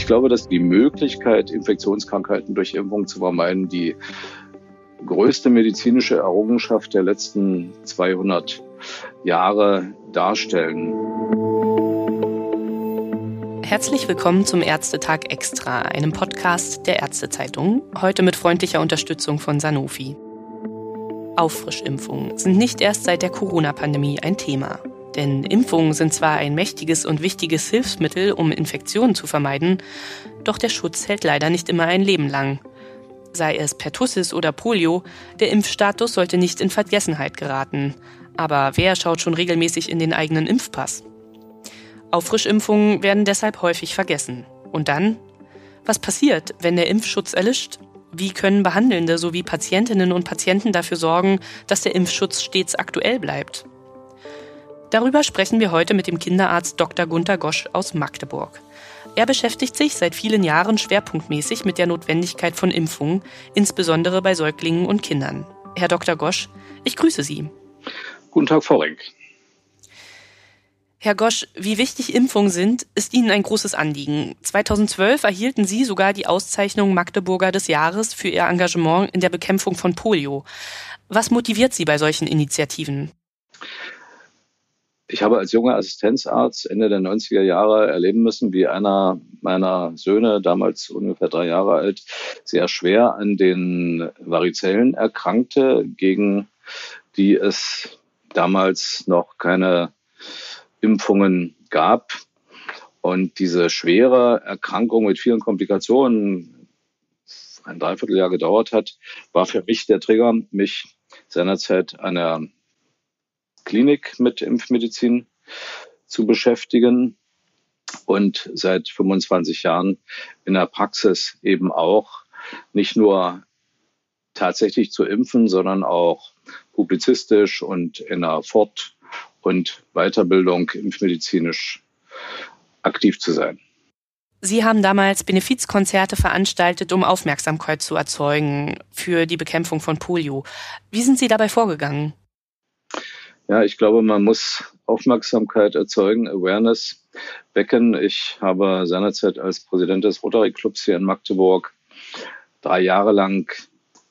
Ich glaube, dass die Möglichkeit, Infektionskrankheiten durch Impfung zu vermeiden, die größte medizinische Errungenschaft der letzten 200 Jahre darstellen. Herzlich willkommen zum Ärztetag Extra, einem Podcast der Ärztezeitung, heute mit freundlicher Unterstützung von Sanofi. Auffrischimpfungen sind nicht erst seit der Corona-Pandemie ein Thema. Denn Impfungen sind zwar ein mächtiges und wichtiges Hilfsmittel, um Infektionen zu vermeiden, doch der Schutz hält leider nicht immer ein Leben lang. Sei es Pertussis oder Polio, der Impfstatus sollte nicht in Vergessenheit geraten. Aber wer schaut schon regelmäßig in den eigenen Impfpass? Auffrischimpfungen werden deshalb häufig vergessen. Und dann? Was passiert, wenn der Impfschutz erlischt? Wie können Behandelnde sowie Patientinnen und Patienten dafür sorgen, dass der Impfschutz stets aktuell bleibt? Darüber sprechen wir heute mit dem Kinderarzt Dr. Gunther Gosch aus Magdeburg. Er beschäftigt sich seit vielen Jahren schwerpunktmäßig mit der Notwendigkeit von Impfungen, insbesondere bei Säuglingen und Kindern. Herr Dr. Gosch, ich grüße Sie. Guten Tag, Frau Renk. Herr Gosch, wie wichtig Impfungen sind, ist Ihnen ein großes Anliegen. 2012 erhielten Sie sogar die Auszeichnung Magdeburger des Jahres für Ihr Engagement in der Bekämpfung von Polio. Was motiviert Sie bei solchen Initiativen? Ich habe als junger Assistenzarzt Ende der 90er Jahre erleben müssen, wie einer meiner Söhne, damals ungefähr drei Jahre alt, sehr schwer an den Varizellen erkrankte, gegen die es damals noch keine Impfungen gab. Und diese schwere Erkrankung mit vielen Komplikationen ein Dreivierteljahr gedauert hat, war für mich der Trigger, mich seinerzeit an der Klinik mit Impfmedizin zu beschäftigen und seit 25 Jahren in der Praxis eben auch nicht nur tatsächlich zu impfen, sondern auch publizistisch und in der Fort- und Weiterbildung impfmedizinisch aktiv zu sein. Sie haben damals Benefizkonzerte veranstaltet, um Aufmerksamkeit zu erzeugen für die Bekämpfung von Polio. Wie sind Sie dabei vorgegangen? Ja, ich glaube, man muss Aufmerksamkeit erzeugen, Awareness wecken. Ich habe seinerzeit als Präsident des Rotary Clubs hier in Magdeburg drei Jahre lang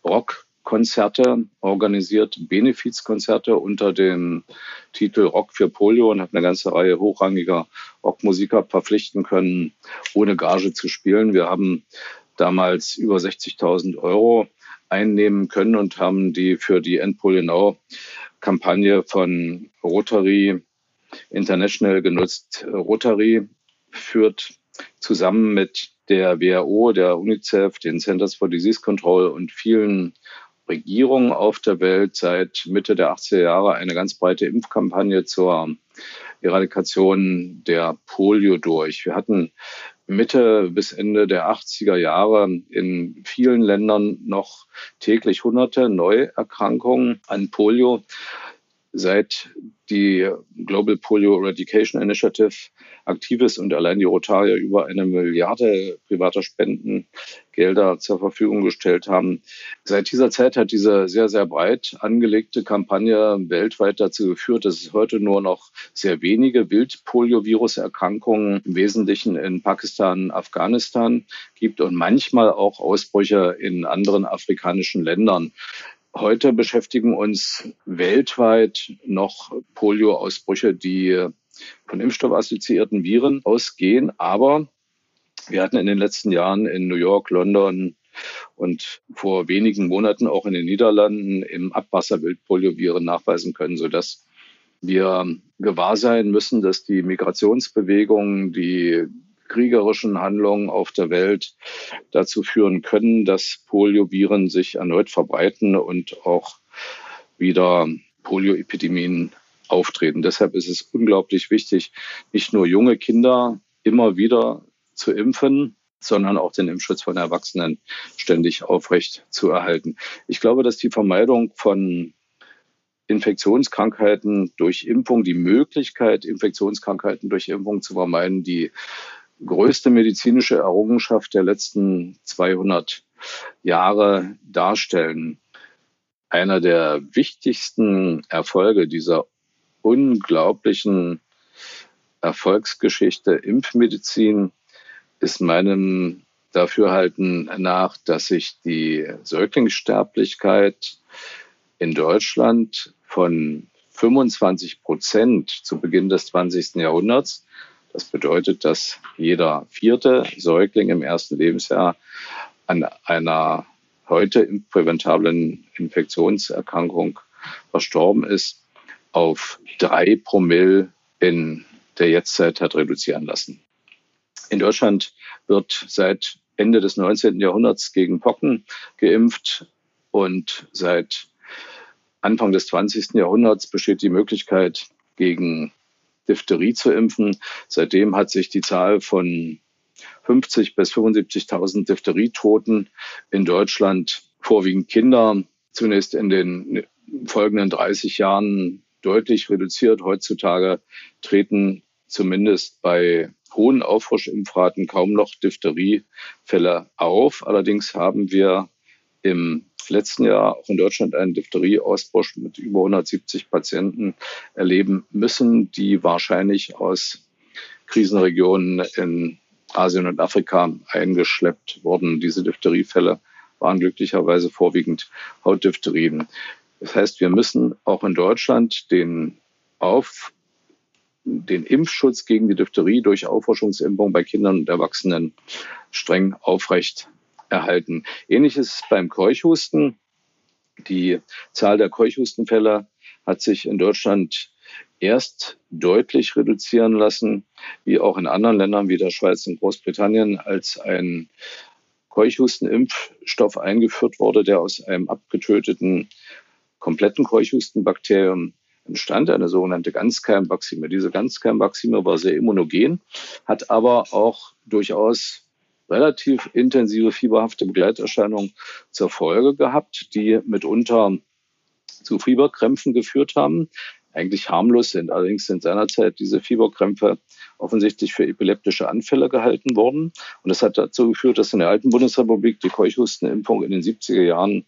Rockkonzerte organisiert, Benefizkonzerte unter dem Titel Rock für Polio und habe eine ganze Reihe hochrangiger Rockmusiker verpflichten können, ohne Gage zu spielen. Wir haben damals über 60.000 Euro einnehmen können und haben die für die Endpolio Now Kampagne von Rotary International genutzt. Rotary führt zusammen mit der WHO, der UNICEF, den Centers for Disease Control und vielen Regierungen auf der Welt seit Mitte der 80er Jahre eine ganz breite Impfkampagne zur Eradikation der Polio durch. Wir hatten Mitte bis Ende der 80er Jahre in vielen Ländern noch täglich hunderte Neuerkrankungen an Polio. Seit die Global Polio Eradication Initiative aktiv ist und allein die Rotarier über eine Milliarde privater Spendengelder zur Verfügung gestellt haben. Seit dieser Zeit hat diese sehr, sehr breit angelegte Kampagne weltweit dazu geführt, dass es heute nur noch sehr wenige Wildpoliovirus-Erkrankungen im Wesentlichen in Pakistan, Afghanistan gibt und manchmal auch Ausbrüche in anderen afrikanischen Ländern. Heute beschäftigen uns weltweit noch Polio-Ausbrüche, die von impfstoffassoziierten Viren ausgehen. Aber wir hatten in den letzten Jahren in New York, London und vor wenigen Monaten auch in den Niederlanden im Abwasser Wildpolioviren nachweisen können, sodass wir gewahr sein müssen, dass die Migrationsbewegungen, die kriegerischen Handlungen auf der Welt dazu führen können, dass Polioviren sich erneut verbreiten und auch wieder Polioepidemien auftreten. Deshalb ist es unglaublich wichtig, nicht nur junge Kinder immer wieder zu impfen, sondern auch den Impfschutz von Erwachsenen ständig aufrecht zu erhalten. Ich glaube, dass die Vermeidung von Infektionskrankheiten durch Impfung, die Möglichkeit, Infektionskrankheiten durch Impfung zu vermeiden, die größte medizinische Errungenschaft der letzten 200 Jahre darstellen. Einer der wichtigsten Erfolge dieser unglaublichen Erfolgsgeschichte Impfmedizin ist meinem Dafürhalten nach, dass sich die Säuglingssterblichkeit in Deutschland von 25 Prozent zu Beginn des 20. Jahrhunderts, das bedeutet, dass jeder vierte Säugling im ersten Lebensjahr an einer heute präventablen Infektionserkrankung verstorben ist, auf drei Promille in der Jetztzeit hat reduzieren lassen. In Deutschland wird seit Ende des 19. Jahrhunderts gegen Pocken geimpft und seit Anfang des 20. Jahrhunderts besteht die Möglichkeit, gegen Diphtherie zu impfen. Seitdem hat sich die Zahl von 50 bis 75.000 Diphtherietoten in Deutschland, vorwiegend Kinder, zunächst in den folgenden 30 Jahren deutlich reduziert. Heutzutage treten zumindest bei hohen Auffrischimpfraten kaum noch Diphtheriefälle auf. Allerdings haben wir im letzten Jahr auch in Deutschland einen Diphtherie-Ausbruch mit über 170 Patienten erleben müssen, die wahrscheinlich aus Krisenregionen in Asien und Afrika eingeschleppt wurden. Diese Diphtheriefälle waren glücklicherweise vorwiegend Hautdiphterien. Das heißt, wir müssen auch in Deutschland den auf den Impfschutz gegen die Diphtherie durch Auffrischungsimpfung bei Kindern und Erwachsenen streng aufrecht erhalten. Ähnliches beim Keuchhusten. Die Zahl der Keuchhustenfälle hat sich in Deutschland erst deutlich reduzieren lassen, wie auch in anderen Ländern wie der Schweiz und Großbritannien, als ein Keuchhustenimpfstoff eingeführt wurde, der aus einem abgetöteten kompletten Keuchhustenbakterium entstand, eine sogenannte Ganzkeimbakzime. Diese Ganzkeimbakzime war sehr immunogen, hat aber auch durchaus relativ intensive fieberhafte Begleiterscheinungen zur Folge gehabt, die mitunter zu Fieberkrämpfen geführt haben eigentlich harmlos sind. Allerdings sind seinerzeit diese Fieberkrämpfe offensichtlich für epileptische Anfälle gehalten worden. Und das hat dazu geführt, dass in der alten Bundesrepublik die Keuchhustenimpfung in den 70er Jahren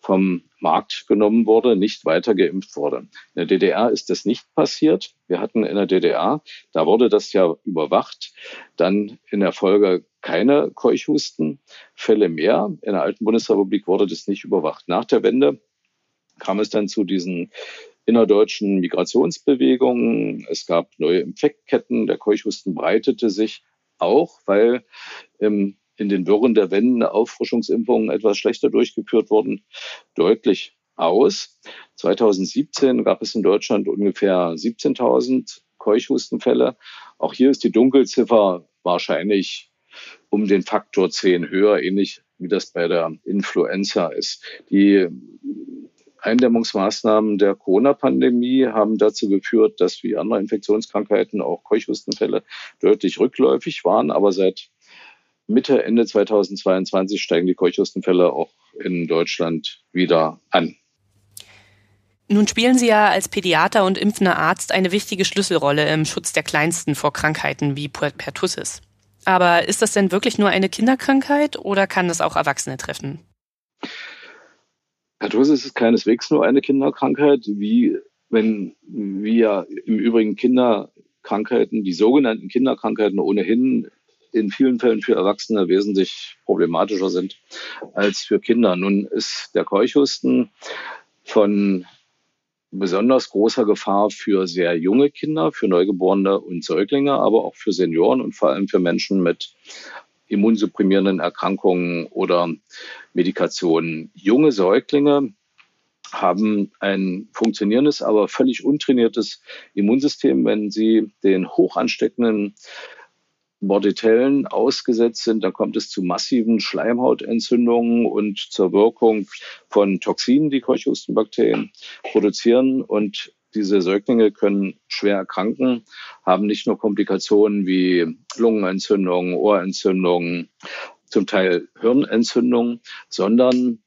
vom Markt genommen wurde, nicht weiter geimpft wurde. In der DDR ist das nicht passiert. Wir hatten in der DDR, da wurde das ja überwacht, dann in der Folge keine Keuchhustenfälle mehr. In der alten Bundesrepublik wurde das nicht überwacht. Nach der Wende kam es dann zu diesen innerdeutschen Migrationsbewegungen. Es gab neue Infektketten. Der Keuchhusten breitete sich auch, weil ähm, in den Wirren der Wende Auffrischungsimpfungen etwas schlechter durchgeführt wurden, deutlich aus. 2017 gab es in Deutschland ungefähr 17.000 Keuchhustenfälle. Auch hier ist die Dunkelziffer wahrscheinlich um den Faktor 10 höher, ähnlich wie das bei der Influenza ist. Die Eindämmungsmaßnahmen der Corona-Pandemie haben dazu geführt, dass wie andere Infektionskrankheiten auch Keuchhustenfälle deutlich rückläufig waren. Aber seit Mitte, Ende 2022 steigen die Keuchhustenfälle auch in Deutschland wieder an. Nun spielen Sie ja als Pädiater und impfender Arzt eine wichtige Schlüsselrolle im Schutz der Kleinsten vor Krankheiten wie Pertussis. Aber ist das denn wirklich nur eine Kinderkrankheit oder kann das auch Erwachsene treffen? Pertussis ist keineswegs nur eine Kinderkrankheit, wie wenn wir im Übrigen Kinderkrankheiten, die sogenannten Kinderkrankheiten ohnehin in vielen Fällen für Erwachsene wesentlich problematischer sind als für Kinder. Nun ist der Keuchhusten von besonders großer Gefahr für sehr junge Kinder, für Neugeborene und Säuglinge, aber auch für Senioren und vor allem für Menschen mit immunsupprimierenden Erkrankungen oder Medikationen. Junge Säuglinge haben ein funktionierendes, aber völlig untrainiertes Immunsystem. Wenn sie den hoch ansteckenden Bordetellen ausgesetzt sind, dann kommt es zu massiven Schleimhautentzündungen und zur Wirkung von Toxinen, die Keuchhustenbakterien produzieren. Und diese Säuglinge können schwer erkranken, haben nicht nur Komplikationen wie Lungenentzündungen, Ohrentzündungen, zum Teil Hirnentzündungen, sondern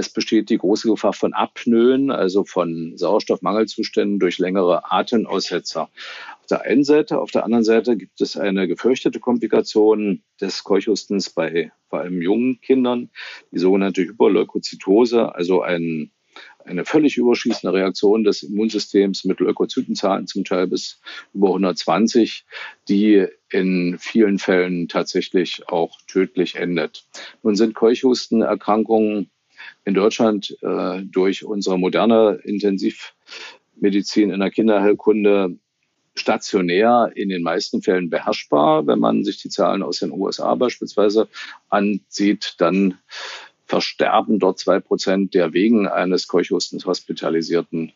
es besteht die große Gefahr von Apnoen, also von Sauerstoffmangelzuständen durch längere Atemaussetzer. Auf der einen Seite, auf der anderen Seite gibt es eine gefürchtete Komplikation des Keuchhustens bei vor allem jungen Kindern, die sogenannte Hyperleukozytose, also ein eine völlig überschießende Reaktion des Immunsystems mit Leukozytenzahlen zum Teil bis über 120, die in vielen Fällen tatsächlich auch tödlich endet. Nun sind Keuchhustenerkrankungen in Deutschland äh, durch unsere moderne Intensivmedizin in der Kinderheilkunde stationär in den meisten Fällen beherrschbar. Wenn man sich die Zahlen aus den USA beispielsweise ansieht, dann versterben dort zwei Prozent der wegen eines Keuchhustens hospitalisierten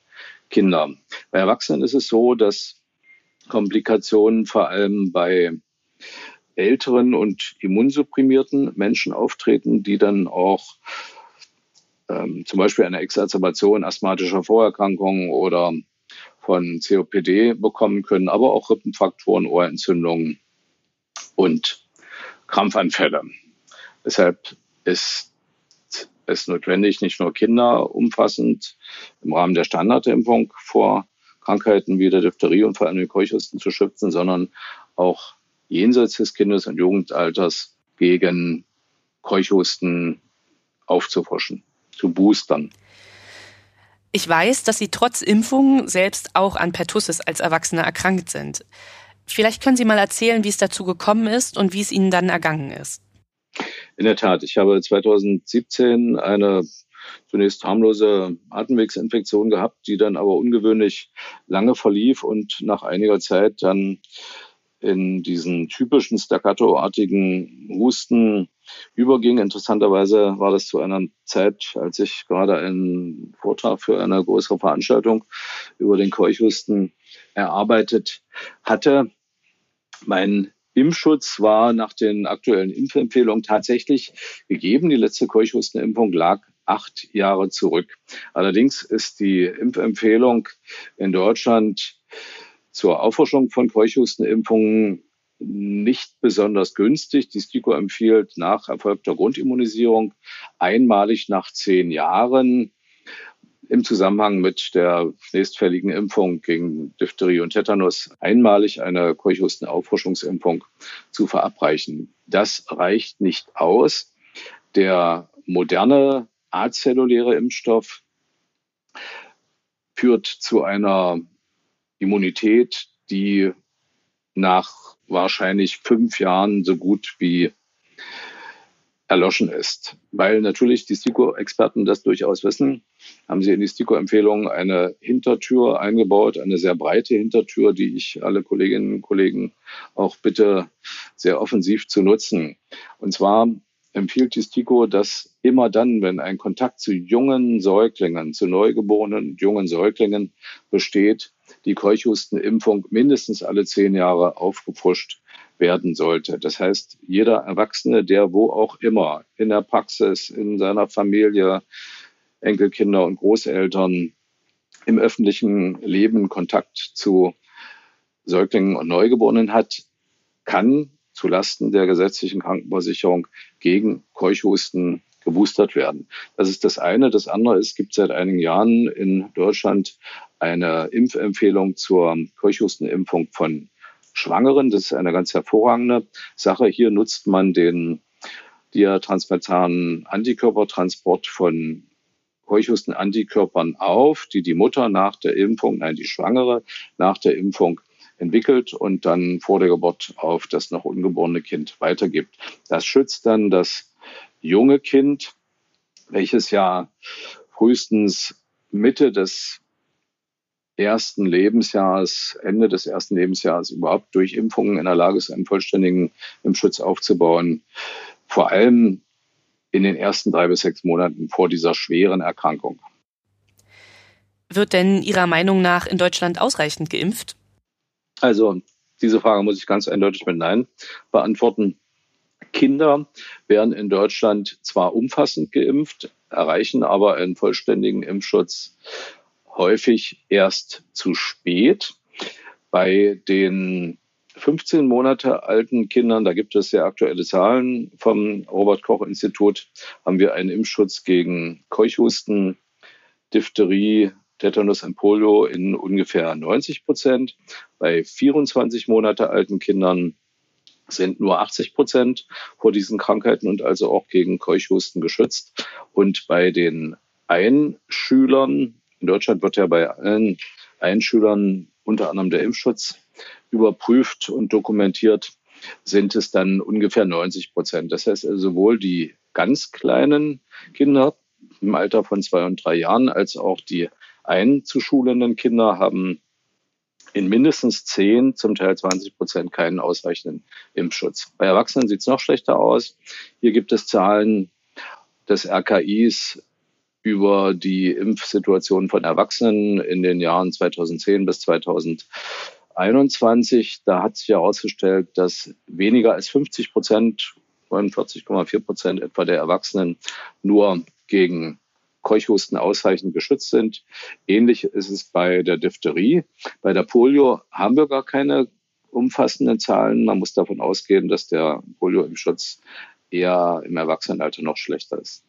Kinder. Bei Erwachsenen ist es so, dass Komplikationen vor allem bei älteren und immunsupprimierten Menschen auftreten, die dann auch ähm, zum Beispiel eine Exacerbation asthmatischer Vorerkrankungen oder von COPD bekommen können, aber auch Rippenfaktoren, Ohrentzündungen und Krampfanfälle. Deshalb ist es notwendig, nicht nur Kinder umfassend im Rahmen der Standardimpfung vor Krankheiten wie der Diphtherie und vor allem den Keuchhusten zu schützen, sondern auch jenseits des Kindes- und Jugendalters gegen Keuchhusten aufzuforschen, zu boostern. Ich weiß, dass Sie trotz Impfung selbst auch an Pertussis als Erwachsene erkrankt sind. Vielleicht können Sie mal erzählen, wie es dazu gekommen ist und wie es Ihnen dann ergangen ist. In der Tat, ich habe 2017 eine zunächst harmlose Atemwegsinfektion gehabt, die dann aber ungewöhnlich lange verlief und nach einiger Zeit dann in diesen typischen staccato-artigen Husten überging. Interessanterweise war das zu einer Zeit, als ich gerade einen Vortrag für eine größere Veranstaltung über den Keuchhusten erarbeitet hatte. Mein Impfschutz war nach den aktuellen Impfempfehlungen tatsächlich gegeben. Die letzte Keuchhustenimpfung lag acht Jahre zurück. Allerdings ist die Impfempfehlung in Deutschland zur Auffrischung von Keuchhustenimpfungen nicht besonders günstig. Die STIKO empfiehlt nach erfolgter Grundimmunisierung einmalig nach zehn Jahren im Zusammenhang mit der nächstfälligen Impfung gegen Diphtherie und Tetanus einmalig eine Keuchhustenauffrischungsimpfung zu verabreichen. Das reicht nicht aus. Der moderne azelluläre Impfstoff führt zu einer Immunität, die nach wahrscheinlich fünf Jahren so gut wie erloschen ist. Weil natürlich die STIKO-Experten das durchaus wissen, haben sie in die STIKO-Empfehlung eine Hintertür eingebaut, eine sehr breite Hintertür, die ich alle Kolleginnen und Kollegen auch bitte sehr offensiv zu nutzen. Und zwar empfiehlt die STIKO, dass immer dann, wenn ein Kontakt zu jungen Säuglingen, zu neugeborenen jungen Säuglingen besteht, die Keuchhustenimpfung mindestens alle zehn Jahre aufgefrischt werden sollte. Das heißt, jeder Erwachsene, der wo auch immer in der Praxis, in seiner Familie, Enkelkinder und Großeltern im öffentlichen Leben Kontakt zu Säuglingen und Neugeborenen hat, kann zulasten der gesetzlichen Krankenversicherung gegen Keuchhusten geboostert werden. Das ist das eine. Das andere ist, es gibt seit einigen Jahren in Deutschland eine Impfempfehlung zur Keuchhustenimpfung von Schwangeren. Das ist eine ganz hervorragende Sache. Hier nutzt man den diatransmethanen Antikörpertransport von Keuchhusten-Antikörpern auf, die die Mutter nach der Impfung, nein, die Schwangere nach der Impfung entwickelt und dann vor der Geburt auf das noch ungeborene Kind weitergibt. Das schützt dann das junge Kind, welches ja frühestens Mitte des ersten Lebensjahres, Ende des ersten Lebensjahres überhaupt durch Impfungen in der Lage ist, einen vollständigen Impfschutz aufzubauen. Vor allem in den ersten drei bis sechs Monaten vor dieser schweren Erkrankung. Wird denn Ihrer Meinung nach in Deutschland ausreichend geimpft? Also diese Frage muss ich ganz eindeutig mit Nein beantworten. Kinder werden in Deutschland zwar umfassend geimpft, erreichen aber einen vollständigen Impfschutz häufig erst zu spät. Bei den 15 Monate alten Kindern, da gibt es sehr aktuelle Zahlen vom Robert Koch Institut, haben wir einen Impfschutz gegen Keuchhusten, Diphtherie, Tetanus und Polio in ungefähr 90 Prozent. Bei 24 Monate alten Kindern sind nur 80 Prozent vor diesen Krankheiten und also auch gegen Keuchhusten geschützt. Und bei den Einschülern, in Deutschland wird ja bei allen Einschülern unter anderem der Impfschutz überprüft und dokumentiert. sind es dann ungefähr 90 Prozent. Das heißt, also sowohl die ganz kleinen Kinder im Alter von zwei und drei Jahren als auch die einzuschulenden Kinder haben in mindestens 10, zum Teil 20 Prozent keinen ausreichenden Impfschutz. Bei Erwachsenen sieht es noch schlechter aus. Hier gibt es Zahlen des RKIs über die Impfsituation von Erwachsenen in den Jahren 2010 bis 2021. Da hat sich herausgestellt, dass weniger als 50 Prozent, 49,4 Prozent etwa der Erwachsenen nur gegen Keuchhusten ausreichend geschützt sind. Ähnlich ist es bei der Diphtherie. Bei der Polio haben wir gar keine umfassenden Zahlen. Man muss davon ausgehen, dass der Polio-Impfschutz eher im Erwachsenenalter noch schlechter ist.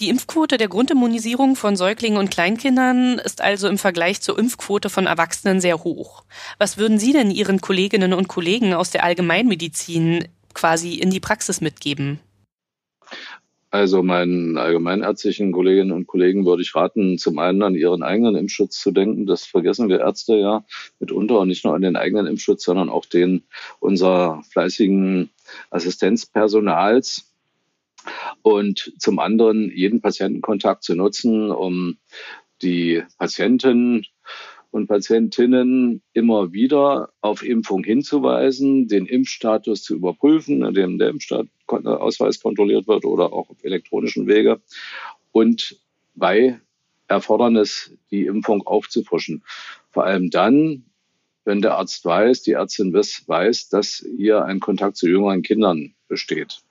Die Impfquote der Grundimmunisierung von Säuglingen und Kleinkindern ist also im Vergleich zur Impfquote von Erwachsenen sehr hoch. Was würden Sie denn Ihren Kolleginnen und Kollegen aus der Allgemeinmedizin quasi in die Praxis mitgeben? Also meinen allgemeinärztlichen Kolleginnen und Kollegen würde ich raten, zum einen an ihren eigenen Impfschutz zu denken. Das vergessen wir Ärzte ja mitunter und nicht nur an den eigenen Impfschutz, sondern auch den unserer fleißigen Assistenzpersonals. Und zum anderen jeden Patientenkontakt zu nutzen, um die Patienten und Patientinnen immer wieder auf Impfung hinzuweisen, den Impfstatus zu überprüfen, indem der Impfausweis kontrolliert wird oder auch auf elektronischen Wege und bei Erfordernis die Impfung aufzufrischen. Vor allem dann, wenn der Arzt weiß, die Ärztin weiß, dass hier ein Kontakt zu jüngeren Kindern besteht.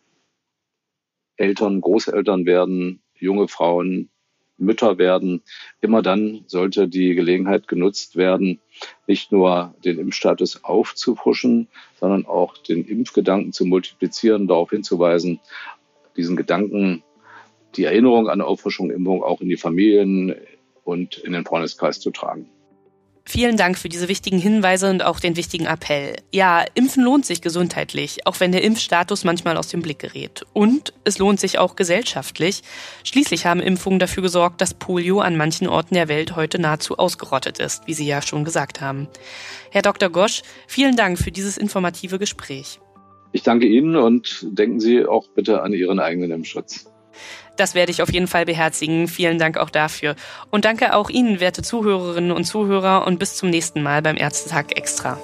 Eltern, Großeltern werden, junge Frauen, Mütter werden. Immer dann sollte die Gelegenheit genutzt werden, nicht nur den Impfstatus aufzufrischen, sondern auch den Impfgedanken zu multiplizieren, darauf hinzuweisen, diesen Gedanken, die Erinnerung an Auffrischung, Impfung auch in die Familien und in den Freundeskreis zu tragen. Vielen Dank für diese wichtigen Hinweise und auch den wichtigen Appell. Ja, Impfen lohnt sich gesundheitlich, auch wenn der Impfstatus manchmal aus dem Blick gerät. Und es lohnt sich auch gesellschaftlich. Schließlich haben Impfungen dafür gesorgt, dass Polio an manchen Orten der Welt heute nahezu ausgerottet ist, wie Sie ja schon gesagt haben. Herr Dr. Gosch, vielen Dank für dieses informative Gespräch. Ich danke Ihnen und denken Sie auch bitte an Ihren eigenen Impfschutz. Das werde ich auf jeden Fall beherzigen. Vielen Dank auch dafür. Und danke auch Ihnen, werte Zuhörerinnen und Zuhörer, und bis zum nächsten Mal beim Ärztetag Extra.